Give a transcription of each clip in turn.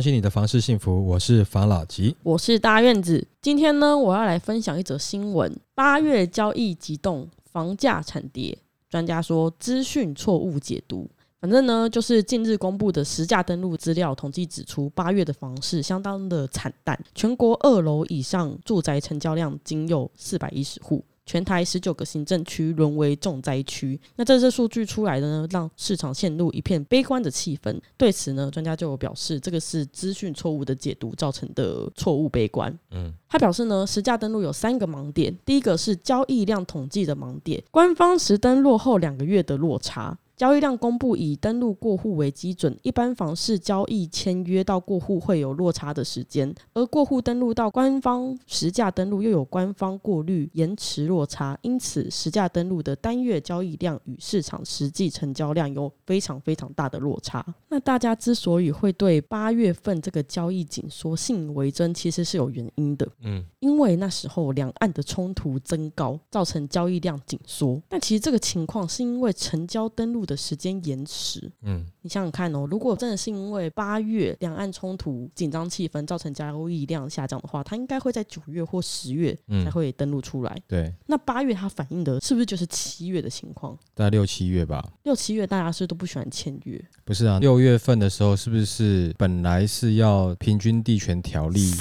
相信你的房市幸福，我是房老吉，我是大院子。今天呢，我要来分享一则新闻：八月交易急冻，房价惨跌。专家说资讯错误解读。反正呢，就是近日公布的实价登录资料统计指出，八月的房市相当的惨淡，全国二楼以上住宅成交量仅有四百一十户。全台十九个行政区沦为重灾区，那这次数据出来的呢，让市场陷入一片悲观的气氛。对此呢，专家就有表示，这个是资讯错误的解读造成的错误悲观。嗯，他表示呢，实价登录有三个盲点，第一个是交易量统计的盲点，官方实登落后两个月的落差。交易量公布以登录过户为基准，一般房市交易签约到过户会有落差的时间，而过户登录到官方实价登录又有官方过滤延迟落差，因此实价登录的单月交易量与市场实际成交量有非常非常大的落差。那大家之所以会对八月份这个交易紧缩信以为真，其实是有原因的。嗯，因为那时候两岸的冲突增高，造成交易量紧缩。但其实这个情况是因为成交登录的时间延迟，嗯，你想想看哦，如果真的是因为八月两岸冲突紧张气氛造成交易量下降的话，它应该会在九月或十月才会登录出来。嗯、对，那八月它反映的是不是就是七月的情况？大概六七月吧。六七月大家是都不喜欢签约，不是啊？六月份的时候是不是本来是要平均地权条例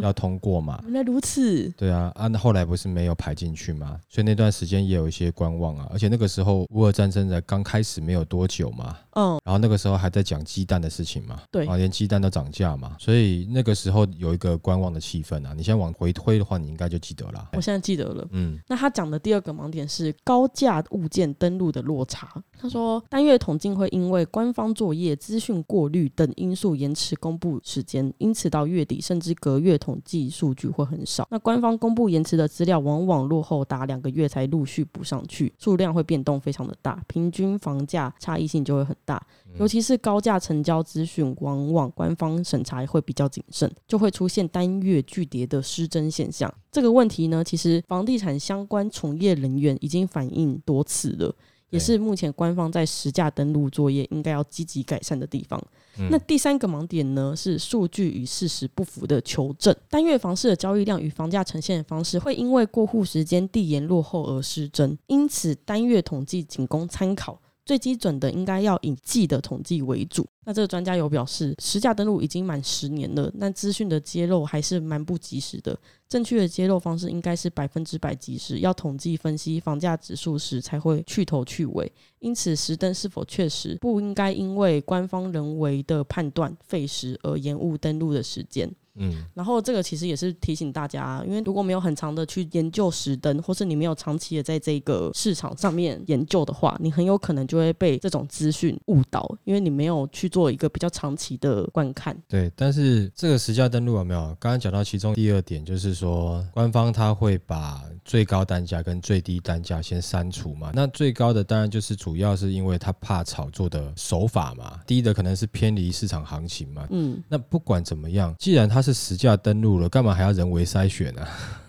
要通过嘛？原来如此。对啊，啊，那后来不是没有排进去嘛？所以那段时间也有一些观望啊。而且那个时候乌俄战争才刚开。始没有多久嘛，嗯，然后那个时候还在讲鸡蛋的事情嘛，对，啊，连鸡蛋都涨价嘛，所以那个时候有一个观望的气氛啊。你现在往回推的话，你应该就记得了。我现在记得了，嗯。那他讲的第二个盲点是高价物件登录的落差。他说单月统计会因为官方作业、资讯过滤等因素延迟公布时间，因此到月底甚至隔月统计数据会很少。那官方公布延迟的资料，往往落后达两个月才陆续补上去，数量会变动非常的大，平均房。房价差异性就会很大，尤其是高价成交资讯，往往官方审查会比较谨慎，就会出现单月巨跌的失真现象。这个问题呢，其实房地产相关从业人员已经反映多次了，也是目前官方在实价登录作业应该要积极改善的地方。嗯、那第三个盲点呢，是数据与事实不符的求证。单月房市的交易量与房价呈现的方式会因为过户时间递延落后而失真，因此单月统计仅供参考。最基准的应该要以季的统计为主。那这个专家有表示，实价登录已经满十年了，但资讯的揭露还是蛮不及时的。正确的揭露方式应该是百分之百及时，要统计分析房价指数时才会去头去尾。因此，实登是否确实，不应该因为官方人为的判断费时而延误登录的时间。嗯，然后这个其实也是提醒大家，因为如果没有很长的去研究实登，或是你没有长期的在这个市场上面研究的话，你很有可能就会被这种资讯误导，因为你没有去做一个比较长期的观看。对，但是这个实价登录有没有？刚刚讲到其中第二点，就是说官方他会把最高单价跟最低单价先删除嘛。那最高的当然就是主要是因为他怕炒作的手法嘛，低的可能是偏离市场行情嘛。嗯，那不管怎么样，既然它是实价登录了，干嘛还要人为筛选呢？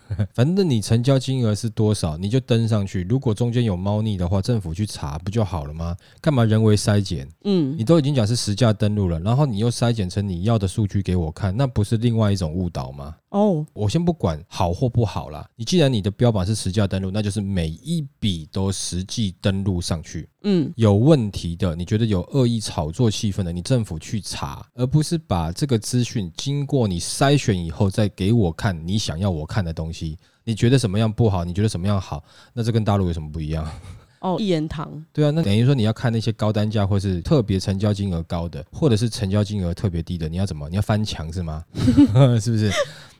反正你成交金额是多少，你就登上去。如果中间有猫腻的话，政府去查不就好了吗？干嘛人为筛检？嗯，你都已经讲是实价登录了，然后你又筛检成你要的数据给我看，那不是另外一种误导吗？哦，oh, 我先不管好或不好啦。你既然你的标榜是实价登录，那就是每一笔都实际登录上去。嗯，有问题的，你觉得有恶意炒作气氛的，你政府去查，而不是把这个资讯经过你筛选以后再给我看你想要我看的东西。你觉得什么样不好？你觉得什么样好？那这跟大陆有什么不一样？哦，一言堂。对啊，那等于说你要看那些高单价或是特别成交金额高的，或者是成交金额特别低的，你要怎么？你要翻墙是吗？是不是？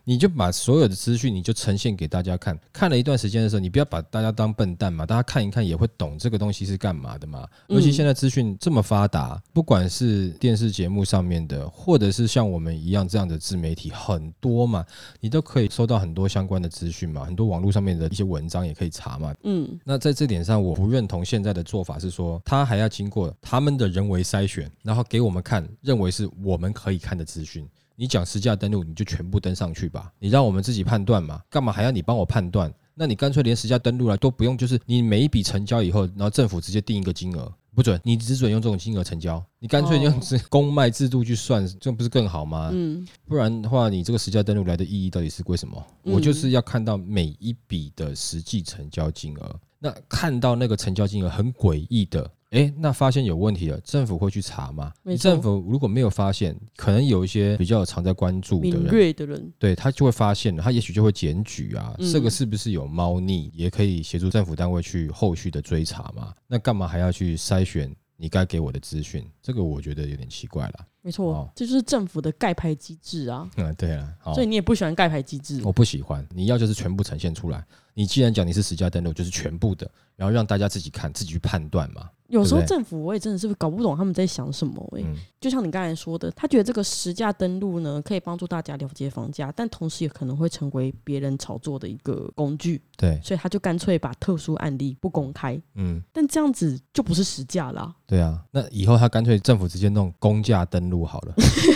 你就把所有的资讯，你就呈现给大家看。看了一段时间的时候，你不要把大家当笨蛋嘛，大家看一看也会懂这个东西是干嘛的嘛。尤其现在资讯这么发达，不管是电视节目上面的，或者是像我们一样这样的自媒体，很多嘛，你都可以收到很多相关的资讯嘛。很多网络上面的一些文章也可以查嘛。嗯，那在这点上，我不认同现在的做法是说，他还要经过他们的人为筛选，然后给我们看，认为是我们可以看的资讯。你讲实价登录，你就全部登上去吧，你让我们自己判断嘛，干嘛还要你帮我判断？那你干脆连实价登录来都不用，就是你每一笔成交以后，然后政府直接定一个金额，不准，你只准用这种金额成交，你干脆用 公卖制度去算，这不是更好吗？嗯，不然的话，你这个实价登录来的意义到底是为什么？我就是要看到每一笔的实际成交金额，那看到那个成交金额很诡异的。哎，那发现有问题了，政府会去查吗？政府如果没有发现，可能有一些比较常在关注的人，敏锐的人，对他就会发现了，他也许就会检举啊，嗯、这个是不是有猫腻，也可以协助政府单位去后续的追查嘛？那干嘛还要去筛选你该给我的资讯？这个我觉得有点奇怪了。没错，哦、这就是政府的盖牌机制啊。嗯，对了，哦、所以你也不喜欢盖牌机制？我不喜欢，你要就是全部呈现出来。你既然讲你是实价登录，就是全部的，然后让大家自己看，自己去判断嘛。有时候政府我也真的是搞不懂他们在想什么哎、欸，嗯、就像你刚才说的，他觉得这个实价登录呢可以帮助大家了解房价，但同时也可能会成为别人炒作的一个工具。对，所以他就干脆把特殊案例不公开。嗯，但这样子就不是实价啦。对啊，那以后他干脆政府直接弄公价登录好了，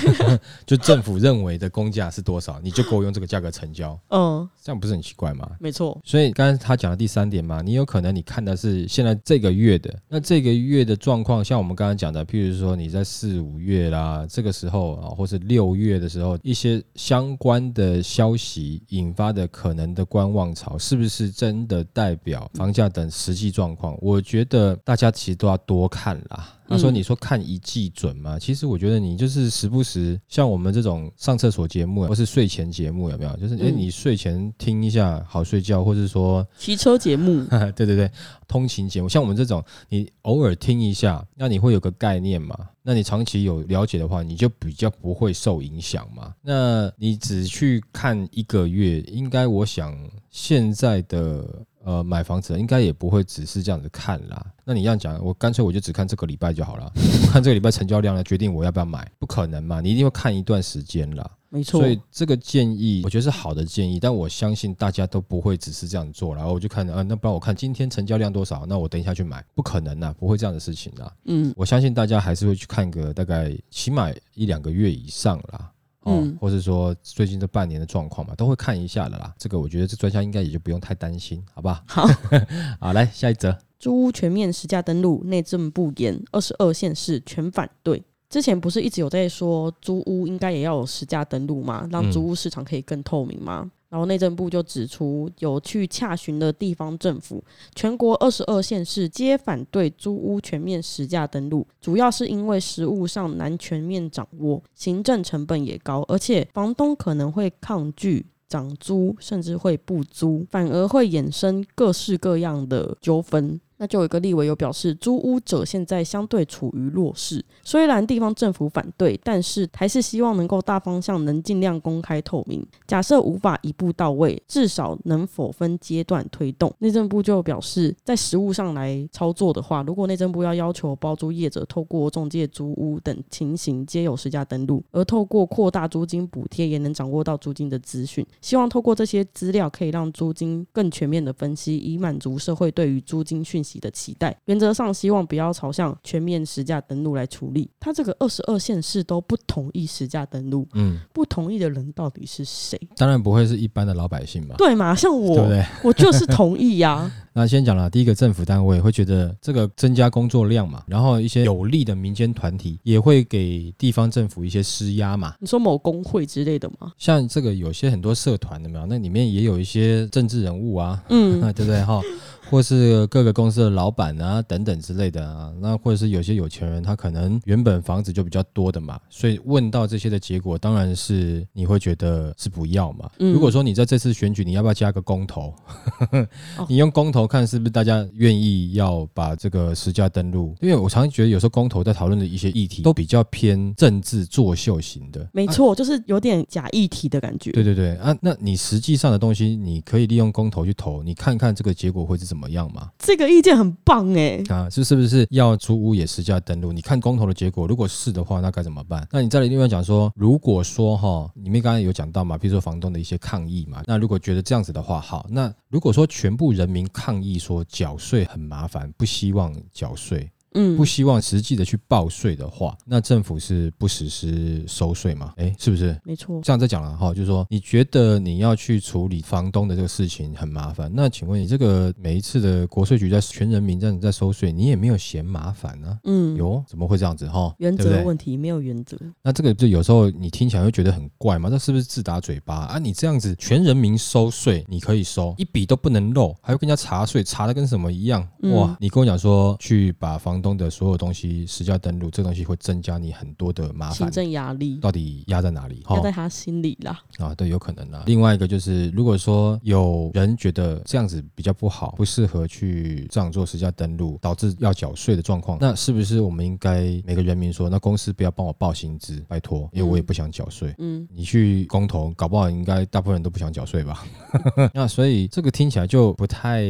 就政府认为的公价是多少，你就给我用这个价格成交。嗯，这样不是很奇怪吗？没错。所以刚才他讲的第三点嘛，你有可能你看的是现在这个月的，那这个。月的状况，像我们刚刚讲的，譬如说你在四五月啦，这个时候啊，或是六月的时候，一些相关的消息引发的可能的观望潮，是不是真的代表房价等实际状况？我觉得大家其实都要多看啦。他说：“你说看一季准吗？其实我觉得你就是时不时像我们这种上厕所节目，或是睡前节目，有没有？就是哎，你睡前听一下好睡觉，或者说骑车节目，对对对，通勤节目，像我们这种，你偶尔听一下，那你会有个概念嘛？那你长期有了解的话，你就比较不会受影响嘛。那你只去看一个月，应该我想现在的。”呃，买房子应该也不会只是这样子看啦。那你这样讲，我干脆我就只看这个礼拜就好了，看这个礼拜成交量来决定我要不要买，不可能嘛？你一定会看一段时间啦。没错。所以这个建议我觉得是好的建议，但我相信大家都不会只是这样做，然后我就看，啊，那不然我看今天成交量多少，那我等一下去买，不可能呐，不会这样的事情啦。嗯，我相信大家还是会去看个大概起码一两个月以上啦。嗯，或是说最近这半年的状况嘛，都会看一下的啦。这个我觉得这专家应该也就不用太担心，好不好？好，好，来下一则，租屋全面实价登录，内政部言二十二县市全反对。之前不是一直有在说租屋应该也要有实价登录吗？让租屋市场可以更透明吗？嗯然后内政部就指出，有去洽询的地方政府，全国二十二县市皆反对租屋全面实价登录，主要是因为实务上难全面掌握，行政成本也高，而且房东可能会抗拒涨租，甚至会不租，反而会衍生各式各样的纠纷。那就有一个立委有表示，租屋者现在相对处于弱势，虽然地方政府反对，但是还是希望能够大方向能尽量公开透明。假设无法一步到位，至少能否分阶段推动。内政部就表示，在实务上来操作的话，如果内政部要要求包租业者透过中介租屋等情形皆有实价登录，而透过扩大租金补贴也能掌握到租金的资讯，希望透过这些资料可以让租金更全面的分析，以满足社会对于租金讯息的期待，原则上希望不要朝向全面实价登录来处理。他这个二十二县市都不同意实价登录，嗯，不同意的人到底是谁？当然不会是一般的老百姓嘛，对嘛？像我，对不对？我就是同意呀、啊。那先讲了，第一个政府单位会觉得这个增加工作量嘛，然后一些有利的民间团体也会给地方政府一些施压嘛。你说某工会之类的吗？像这个有些很多社团的嘛，那里面也有一些政治人物啊，嗯，对不对哈？或是各个公司的老板啊，等等之类的啊，那或者是有些有钱人，他可能原本房子就比较多的嘛，所以问到这些的结果，当然是你会觉得是不要嘛。嗯、如果说你在这次选举，你要不要加个公投？你用公投看是不是大家愿意要把这个实价登录？因为我常常觉得有时候公投在讨论的一些议题都比较偏政治作秀型的，没错，啊、就是有点假议题的感觉。对对对啊，那你实际上的东西，你可以利用公投去投，你看看这个结果会是怎么。怎么样嘛？这个意见很棒哎！啊，这是不是要租屋也实价登录？你看公投的结果，如果是的话，那该怎么办？那你再来另外讲说，如果说哈，你们刚才有讲到嘛，比如说房东的一些抗议嘛，那如果觉得这样子的话，好，那如果说全部人民抗议说缴税很麻烦，不希望缴税。嗯，不希望实际的去报税的话，那政府是不实施收税吗？哎，是不是？没错。这样再讲了哈，就是说你觉得你要去处理房东的这个事情很麻烦，那请问你这个每一次的国税局在全人民这样子在收税，你也没有嫌麻烦呢？嗯，有，怎么会这样子哈？原则问题没有原则。那这个就有时候你听起来会觉得很怪嘛？那是不是自打嘴巴啊？你这样子全人民收税，你可以收一笔都不能漏，还要跟人家查税，查的跟什么一样？哇！你跟我讲说去把房东的所有东西实价登录，这东西会增加你很多的麻烦，行政压力到底压在哪里？压在他心里啦。啊，对，有可能啦。另外一个就是，如果说有人觉得这样子比较不好，不适合去这样做实价登录，导致要缴税的状况，那是不是我们应该每个人民说，那公司不要帮我报薪资，拜托，因为我也不想缴税。嗯，你去公投，搞不好应该大部分人都不想缴税吧？那所以这个听起来就不太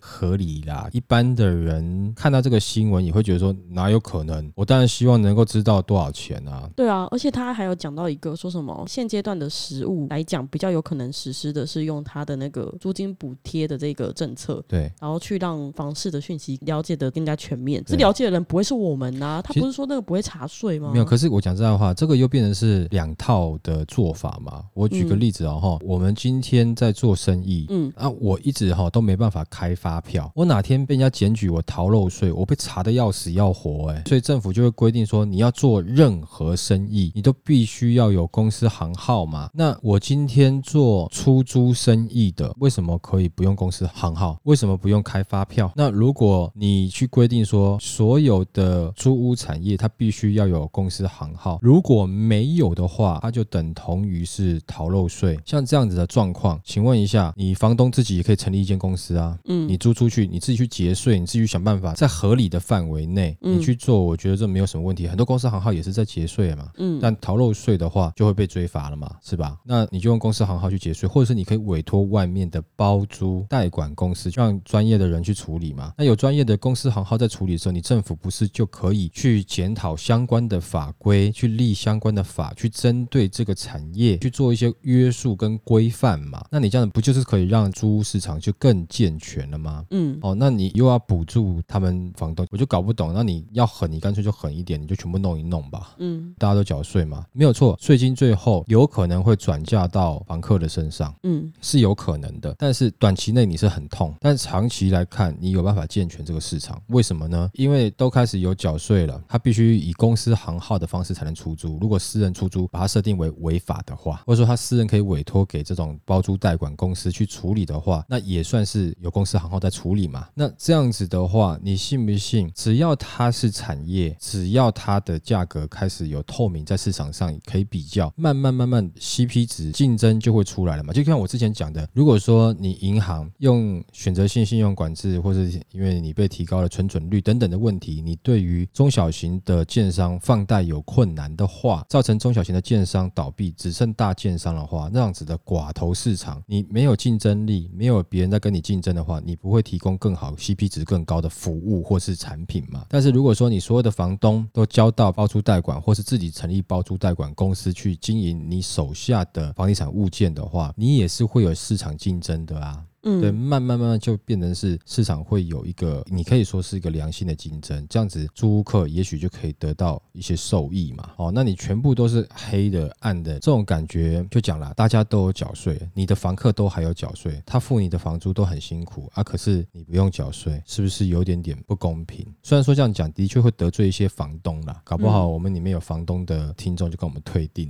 合理啦。一般的人看到这个新闻也会觉得说，哪有可能？我当然希望能够知道多少钱啊。对啊，而且他还有讲到一个说什么，现阶段的实物来讲，比较有可能实施的是用他的那个租金补贴的这个政策，对，然后去让房市的讯息了解的更加全面。这了解的人不会是我们呐、啊，他不是说那个不会查税吗？没有，可是我讲这样的话，这个又变成是两套的做法嘛。我举个例子哦，哈、嗯，我们今天在做生意，嗯啊，我一直哈都没办法开发票，我哪天被人家检举我逃漏税，我被查得要死要活哎，所以政府就会规定说，你要做任何生意，你都必须要有公司行号嘛。那我今天做出租生意的，为什么可以不用公司行号？为什么不用开发票？那如果你去规定说，所有的租屋产业它必须要有公司行号，如果没有的话，它就等同于是逃漏税。像这样子的状况，请问一下，你房东自己也可以成立一间公司啊？嗯，你租出去，你自己去结税，你自己去想办法，在合理的范围内，你去做，我觉得这没有什么问题。很多公司行号也是在节税嘛，嗯，但逃漏税的话就会被追罚了嘛，是吧？那你就用公司行号去节税，或者是你可以委托外面的包租代管公司，让专业的人去处理嘛。那有专业的公司行号在处理的时候，你政府不是就可以去检讨相关的法规，去立相关的法，去针对这个产业去做一些约束跟规范嘛？那你这样不就是可以让租屋市场就更健全了吗？嗯，哦，那你又要补助他们房东，我就搞不懂。那你要狠，你干脆就狠一点，你就全部弄一弄吧。嗯，大家都缴税嘛，没有错，税金最后有可能会转嫁到房客的身上。嗯，是有可能的，但是短期内你是很痛，但长期来看，你有办法健全这个市场？为什么呢？因为都开始有缴税了，他必须以公司行号的方式才能出租。如果私人出租，把它设定为违法的话，或者说他私人可以委托给这种包租代管公司去处理的话，那也算是有公司行号在处理嘛。那这样子的话，你信不信？只要它是产业，只要它的价格开始有透明，在市场上可以比较，慢慢慢慢 CP 值竞争就会出来了嘛。就像我之前讲的，如果说你银行用选择性信用管制，或是因为你被提高了存准率等等的问题，你对于中小型的建商放贷有困难的话，造成中小型的建商倒闭，只剩大建商的话，那样子的寡头市场，你没有竞争力，没有别人在跟你竞争的话，你不会提供更好 CP 值更高的服务或是产品品嘛？但是如果说你所有的房东都交到包租代管，或是自己成立包租代管公司去经营你手下的房地产物件的话，你也是会有市场竞争的啊。嗯，对，慢慢慢慢就变成是市场会有一个，你可以说是一个良性的竞争，这样子租屋客也许就可以得到一些受益嘛。哦，那你全部都是黑的、暗的，这种感觉就讲了，大家都有缴税，你的房客都还有缴税，他付你的房租都很辛苦啊，可是你不用缴税，是不是有点点不公平？虽然说这样讲的确会得罪一些房东啦，搞不好我们里面有房东的听众就跟我们退订，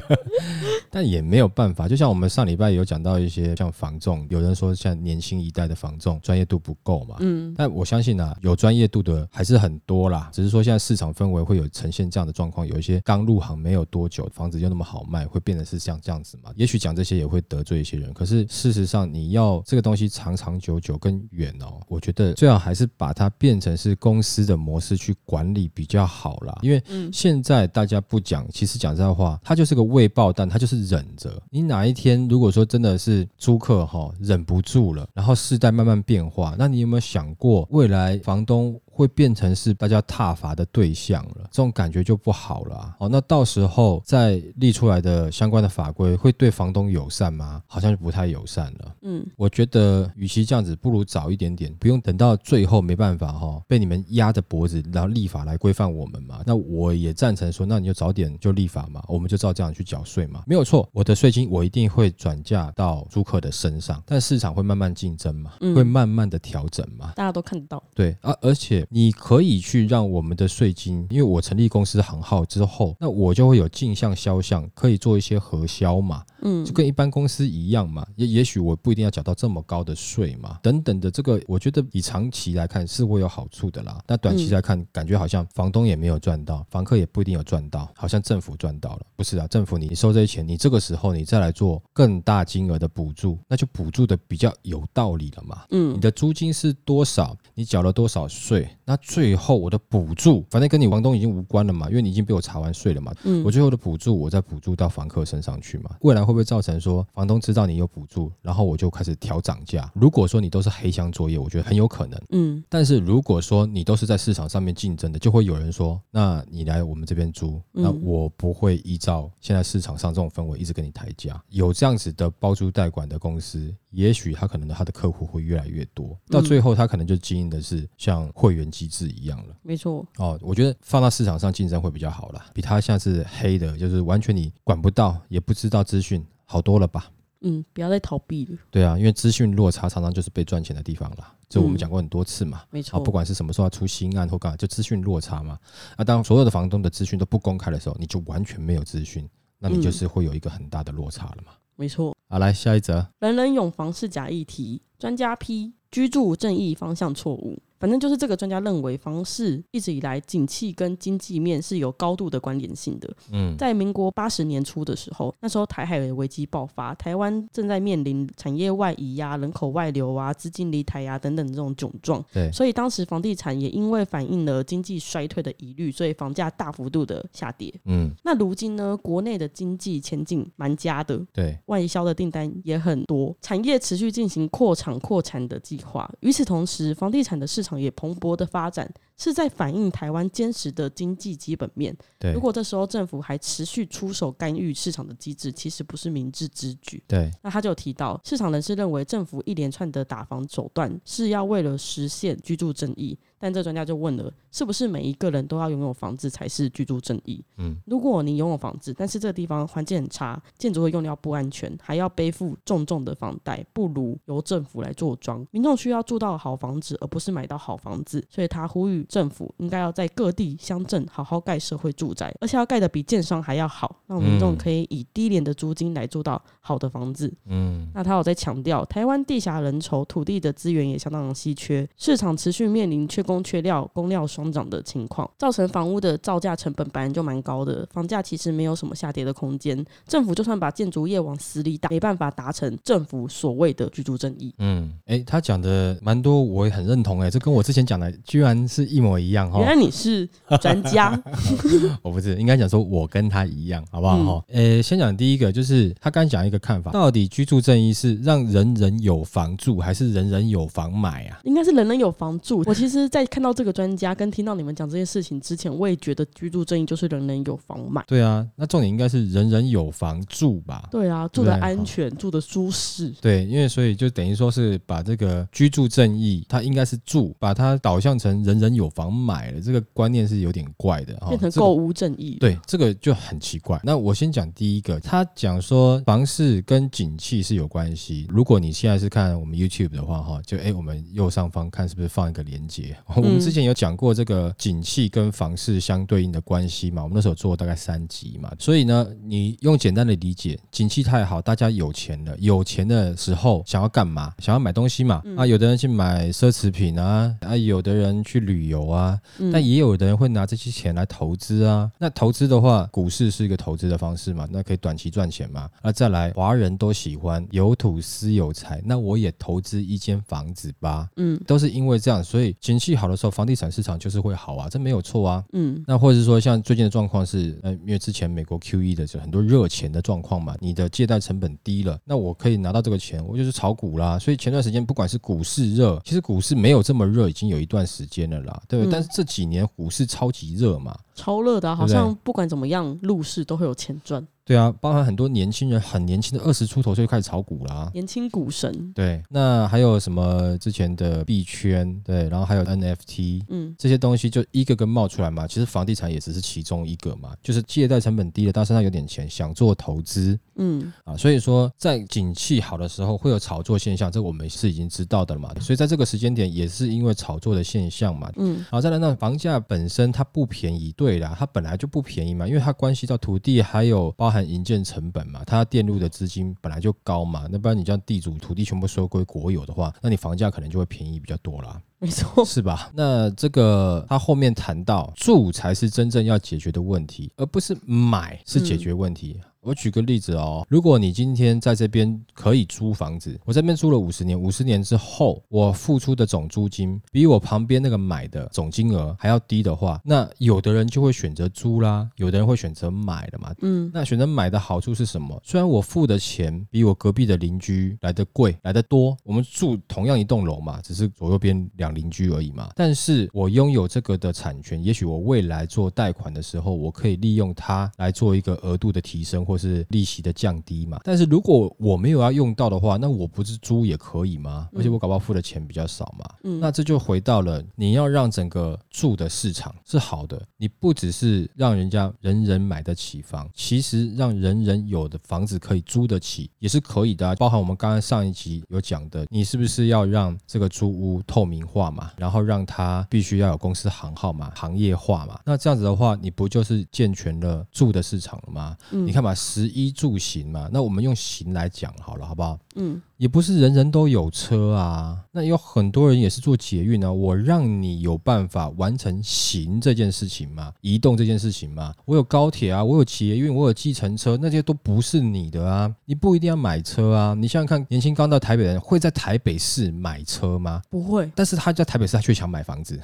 但也没有办法。就像我们上礼拜有讲到一些像房仲有。有人说，像年轻一代的房仲专业度不够嘛？嗯，但我相信啊，有专业度的还是很多啦。只是说现在市场氛围会有呈现这样的状况，有一些刚入行没有多久，房子就那么好卖，会变得是像这样子嘛？也许讲这些也会得罪一些人。可是事实上，你要这个东西长长久久跟远哦，我觉得最好还是把它变成是公司的模式去管理比较好啦。因为现在大家不讲，其实讲这话，它就是个未爆弹，它就是忍着。你哪一天如果说真的是租客哈？忍忍不住了，然后世代慢慢变化。那你有没有想过，未来房东会变成是大家挞伐的对象了，这种感觉就不好了啊。哦，那到时候再立出来的相关的法规会对房东友善吗？好像就不太友善了。嗯，我觉得与其这样子，不如早一点点，不用等到最后没办法哈，被你们压着脖子，然后立法来规范我们嘛。那我也赞成说，那你就早点就立法嘛，我们就照这样去缴税嘛，没有错。我的税金我一定会转嫁到租客的身上，但市场会慢慢竞争嘛，会慢慢的调整嘛，大家都看得到。对啊，而且你可以去让我们的税金，因为我成立公司行号之后，那我就会有进项销项，可以做一些核销嘛，嗯，就跟一般公司一样嘛。也也许我不一定要缴到这么高的税嘛，等等的这个，我觉得以长期来看是会有好处的啦。那短期来看，感觉好像房东也没有赚到，房客也不一定有赚到，好像政府赚到了。不是啊，政府你收这些钱，你这个时候你再来做更大金额的补助，那就补助的比较有道理了嘛。嗯，你的租金是多少？你缴了多少税？那最后我的补助，反正跟你房东已经无关了嘛，因为你已经被我查完税了嘛。嗯，我最后的补助，我再补助到房客身上去嘛。未来会不会造成说房东知道你有补助，然后我就开始调涨价？如果说你都是黑箱作业，我觉得很有可能。嗯，但是如果说你都是在市场上面竞争的，就会有人说，那你来我们这边租，那我不会依照现在市场上这种氛围一直跟你抬价。有这样子的包租代管的公司，也许他可能他的客户会越来越多，到最后他可能就经营的是像会员机制一样了。没错。哦，我觉得放到市场上竞争会比较好啦，比他像是黑的，就是完全你管不到，也不知道资讯，好多了吧？嗯，不要再逃避了。对啊，因为资讯落差常常就是被赚钱的地方啦。这我们讲过很多次嘛。没错。不管是什么时候要出新案或干嘛，就资讯落差嘛。那当所有的房东的资讯都不公开的时候，你就完全没有资讯，那你就是会有一个很大的落差了嘛。没错。好，来下一则。人人有房是假议题，专家批居住正义方向错误。反正就是这个专家认为，房市一直以来景气跟经济面是有高度的关联性的。嗯，在民国八十年初的时候，那时候台海的危机爆发，台湾正在面临产业外移呀、人口外流啊、资金离台呀等等这种窘状。对，所以当时房地产也因为反映了经济衰退的疑虑，所以房价大幅度的下跌。嗯，那如今呢，国内的经济前景蛮佳的，对，外销的订单也很多，产业持续进行扩厂扩产的计划。与此同时，房地产的市场也蓬勃的发展，是在反映台湾坚实的经济基本面。对，如果这时候政府还持续出手干预市场的机制，其实不是明智之举。对，那他就提到，市场人士认为政府一连串的打房手段是要为了实现居住正义。但这专家就问了，是不是每一个人都要拥有房子才是居住正义？嗯，如果你拥有房子，但是这个地方环境很差，建筑的用料不安全，还要背负重重的房贷，不如由政府来做庄。民众需要住到好房子，而不是买到好房子，所以他呼吁政府应该要在各地乡镇好好盖社会住宅，而且要盖的比建商还要好，让民众可以以低廉的租金来住到好的房子。嗯，那他有在强调，台湾地狭人稠，土地的资源也相当稀缺，市场持续面临缺工。供缺料、供料双涨的情况，造成房屋的造价成本本来就蛮高的，房价其实没有什么下跌的空间。政府就算把建筑业往死里打，没办法达成政府所谓的居住正义。嗯，哎、欸，他讲的蛮多，我也很认同、欸。哎，这跟我之前讲的居然是一模一样哈。原来你是专家，我不是，应该讲说我跟他一样，好不好哈？呃、先讲第一个，就是他刚讲一个看法，到底居住正义是让人人有房住，还是人人有房买啊？应该是人人有房住。我其实，在看到这个专家跟听到你们讲这件事情之前，我也觉得居住正义就是人人有房买。对啊，那重点应该是人人有房住吧？对啊，住的安全，住的舒适。对，因为所以就等于说是把这个居住正义，它应该是住，把它导向成人人有房买了，这个观念是有点怪的，变成购物正义。对，这个就很奇怪。那我先讲第一个，他讲说房市跟景气是有关系。如果你现在是看我们 YouTube 的话，哈，就哎，我们右上方看是不是放一个连结？我们之前有讲过这个景气跟房市相对应的关系嘛？我们那时候做大概三集嘛，所以呢，你用简单的理解，景气太好，大家有钱了，有钱的时候想要干嘛？想要买东西嘛？啊，有的人去买奢侈品啊，啊，有的人去旅游啊，但也有的人会拿这些钱来投资啊。那投资的话，股市是一个投资的方式嘛？那可以短期赚钱嘛？那再来，华人都喜欢有土私有财，那我也投资一间房子吧。嗯，都是因为这样，所以景气好。的时候，房地产市场就是会好啊，这没有错啊。嗯，那或者是说，像最近的状况是，呃，因为之前美国 QE 的就很多热钱的状况嘛，你的借贷成本低了，那我可以拿到这个钱，我就是炒股啦。所以前段时间不管是股市热，其实股市没有这么热，已经有一段时间了啦，对不对？嗯、但是这几年股市超级热嘛，超热的、啊，好像不管怎么样，入市都会有钱赚。对啊，包含很多年轻人，很年轻的二十出头就开始炒股啦。年轻股神。对，那还有什么之前的币圈，对，然后还有 NFT，嗯，这些东西就一个个冒出来嘛。其实房地产也只是其中一个嘛，就是借贷成本低了，但身上有点钱想做投资，嗯啊，所以说在景气好的时候会有炒作现象，这我们是已经知道的了嘛。所以在这个时间点也是因为炒作的现象嘛，嗯，好，再来呢，房价本身它不便宜，对啦，它本来就不便宜嘛，因为它关系到土地还有包含营建成本嘛，它电路的资金本来就高嘛，那不然你将地主土地全部收归国有的话，那你房价可能就会便宜比较多啦，没错，是吧？那这个他后面谈到住才是真正要解决的问题，而不是买是解决问题。嗯我举个例子哦，如果你今天在这边可以租房子，我这边租了五十年，五十年之后我付出的总租金比我旁边那个买的总金额还要低的话，那有的人就会选择租啦，有的人会选择买的嘛。嗯，那选择买的好处是什么？虽然我付的钱比我隔壁的邻居来的贵，来的多，我们住同样一栋楼嘛，只是左右边两邻居而已嘛。但是我拥有这个的产权，也许我未来做贷款的时候，我可以利用它来做一个额度的提升。或是利息的降低嘛，但是如果我没有要用到的话，那我不是租也可以吗？而且我搞不好付的钱比较少嘛。嗯，那这就回到了你要让整个住的市场是好的，你不只是让人家人人买得起房，其实让人人有的房子可以租得起也是可以的啊。包含我们刚刚上一集有讲的，你是不是要让这个租屋透明化嘛？然后让它必须要有公司行号嘛，行业化嘛？那这样子的话，你不就是健全了住的市场了吗？嗯，你看嘛。食衣住行嘛，那我们用行来讲好了，好不好？嗯。也不是人人都有车啊，那有很多人也是做捷运啊。我让你有办法完成行这件事情嘛？移动这件事情嘛？我有高铁啊，我有捷运，我有计程车，那些都不是你的啊。你不一定要买车啊。你想想看，年轻刚到台北的人会在台北市买车吗？不会。但是他在台北市，他却想买房子。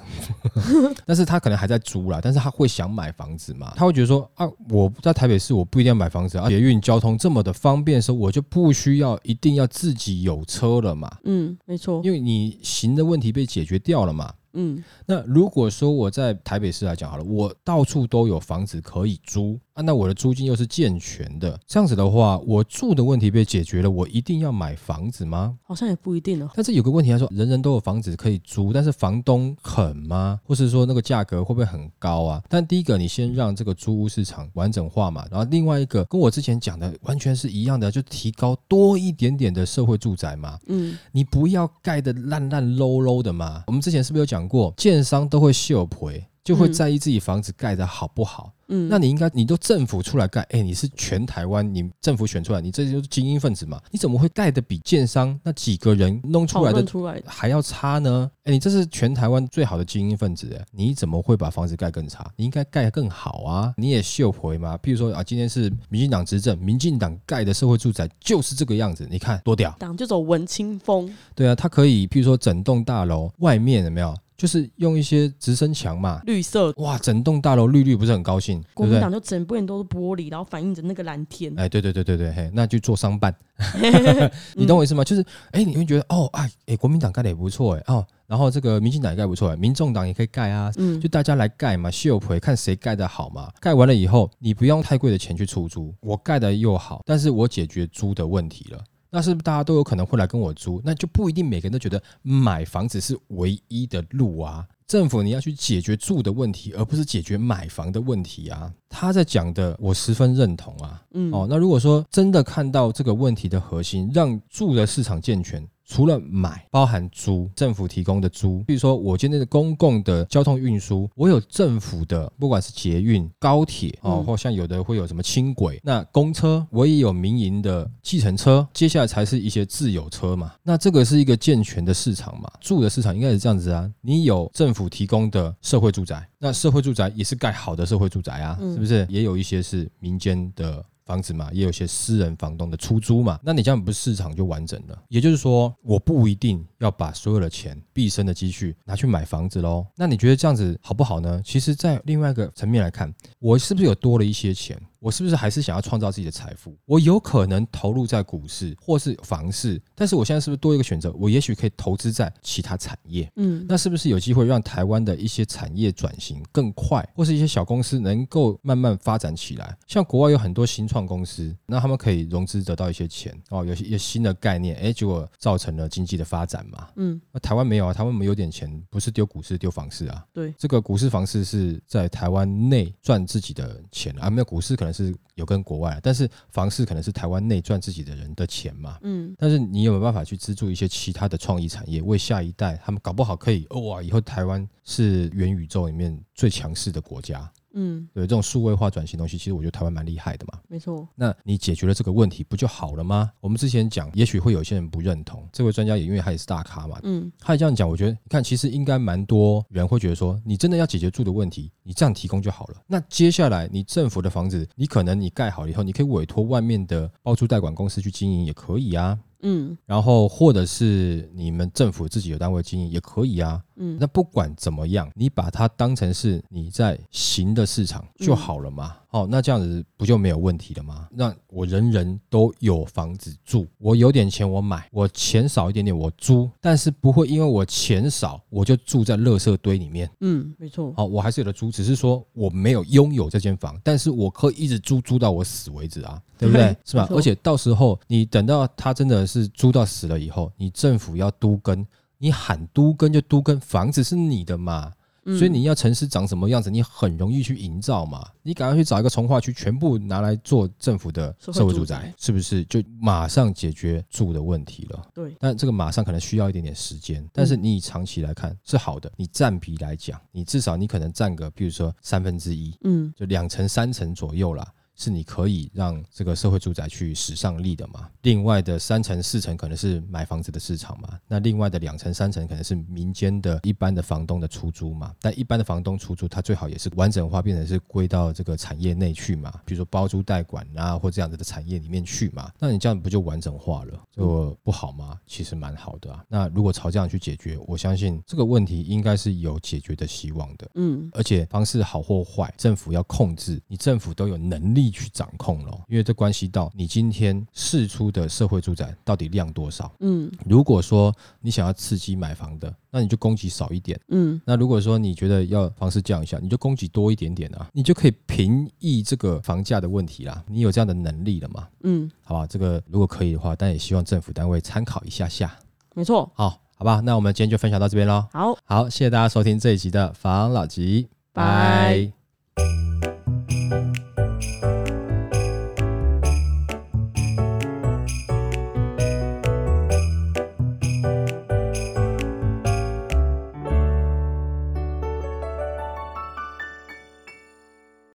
但是他可能还在租啦，但是他会想买房子嘛？他会觉得说啊，我在台北市，我不一定要买房子啊。捷运交通这么的方便的时候，我就不需要一定要自己。有车了嘛？嗯，没错，因为你行的问题被解决掉了嘛。嗯，那如果说我在台北市来讲好了，我到处都有房子可以租。啊，那我的租金又是健全的，这样子的话，我住的问题被解决了，我一定要买房子吗？好像也不一定哦。但是有个问题，他说人人都有房子可以租，但是房东肯吗？或是说那个价格会不会很高啊？但第一个，你先让这个租屋市场完整化嘛，然后另外一个，跟我之前讲的完全是一样的，就提高多一点点的社会住宅嘛。嗯，你不要盖得烂烂 low low 的嘛。我们之前是不是有讲过，建商都会秀赔，就会在意自己房子盖的好不好。嗯，那你应该，你都政府出来盖，哎，你是全台湾，你政府选出来，你这就是精英分子嘛？你怎么会盖的比建商那几个人弄出来的还要差呢？哎，你这是全台湾最好的精英分子，哎，你怎么会把房子盖更差？你应该盖更好啊！你也秀回嘛？譬如说啊，今天是民进党执政，民进党盖的社会住宅就是这个样子，你看多屌！党就走文青风，对啊，它可以譬如说整栋大楼外面有没有？就是用一些直升墙嘛，绿色哇，整栋大楼绿绿，不是很高兴？国民党就整部都是玻璃，然后反映着那个蓝天。哎，对对对对对，嘿，那就做商办，你懂我意思吗？就是哎，你会觉得哦，哎哎，国民党盖的也不错哎哦，然后这个民进党也盖不错哎，民众党也可以盖啊，嗯，就大家来盖嘛，秀回看谁盖的好嘛。盖完了以后，你不用太贵的钱去出租，我盖的又好，但是我解决租的问题了。那是不是大家都有可能会来跟我租？那就不一定每个人都觉得买房子是唯一的路啊。政府你要去解决住的问题，而不是解决买房的问题啊。他在讲的，我十分认同啊。嗯，哦，那如果说真的看到这个问题的核心，让住的市场健全。除了买，包含租，政府提供的租，比如说我今天的公共的交通运输，我有政府的，不管是捷运、高铁哦，或像有的会有什么轻轨，那公车我也有民营的计程车，接下来才是一些自有车嘛。那这个是一个健全的市场嘛，住的市场应该是这样子啊。你有政府提供的社会住宅，那社会住宅也是盖好的社会住宅啊，是不是？也有一些是民间的。房子嘛，也有些私人房东的出租嘛。那你这样不是市场就完整了？也就是说，我不一定要把所有的钱、毕生的积蓄拿去买房子喽。那你觉得这样子好不好呢？其实，在另外一个层面来看，我是不是有多了一些钱？我是不是还是想要创造自己的财富？我有可能投入在股市或是房市，但是我现在是不是多一个选择？我也许可以投资在其他产业。嗯，那是不是有机会让台湾的一些产业转型更快，或是一些小公司能够慢慢发展起来？像国外有很多新创公司，那他们可以融资得到一些钱哦，有些一些新的概念，哎，结果造成了经济的发展嘛。嗯，那台湾没有啊，台湾我们有点钱，不是丢股市丢房市啊。对，这个股市房市是在台湾内赚自己的钱啊，没有股市可能是。有跟国外，但是房市可能是台湾内赚自己的人的钱嘛，嗯，但是你有没有办法去资助一些其他的创意产业，为下一代他们搞不好可以哇，以后台湾是元宇宙里面最强势的国家。嗯，对，这种数位化转型东西，其实我觉得台湾蛮厉害的嘛。没错。那你解决了这个问题，不就好了吗？我们之前讲，也许会有些人不认同，这位专家也因为他也是大咖嘛。嗯，他也这样讲，我觉得你看，其实应该蛮多人会觉得说，你真的要解决住的问题，你这样提供就好了。那接下来，你政府的房子，你可能你盖好了以后，你可以委托外面的包租代管公司去经营，也可以啊。嗯，然后或者是你们政府自己有单位经营也可以啊。嗯，那不管怎么样，你把它当成是你在行的市场就好了嘛。好，那这样子不就没有问题了吗？那我人人都有房子住，我有点钱我买，我钱少一点点我租，但是不会因为我钱少我就住在垃圾堆里面。嗯，没错。好，我还是有的租，只是说我没有拥有这间房，但是我可以一直租租到我死为止啊，对不对？是吧？而且到时候你等到他真的是租到死了以后，你政府要都更，你喊都跟就都跟，房子是你的嘛。所以你要城市长什么样子，你很容易去营造嘛。你赶快去找一个从化区，全部拿来做政府的社会住宅，是不是就马上解决住的问题了？对。但这个马上可能需要一点点时间，但是你以长期来看是好的。你占比来讲，你至少你可能占个，比如说三分之一，嗯，就两成三成左右啦。是你可以让这个社会住宅去使上力的嘛？另外的三层四层可能是买房子的市场嘛？那另外的两层三层可能是民间的一般的房东的出租嘛？但一般的房东出租，它最好也是完整化，变成是归到这个产业内去嘛？比如说包租代管啊，或这样子的产业里面去嘛？那你这样不就完整化了？就不好吗？其实蛮好的啊。那如果朝这样去解决，我相信这个问题应该是有解决的希望的。嗯，而且方式好或坏，政府要控制，你政府都有能力。去掌控了，因为这关系到你今天释出的社会住宅到底量多少。嗯，如果说你想要刺激买房的，那你就供给少一点。嗯，那如果说你觉得要房市降一下，你就供给多一点点啊，你就可以平抑这个房价的问题啦。你有这样的能力了吗？嗯，好吧，这个如果可以的话，但也希望政府单位参考一下下。没错，好，好吧，那我们今天就分享到这边喽。好，好，谢谢大家收听这一集的房老吉，拜。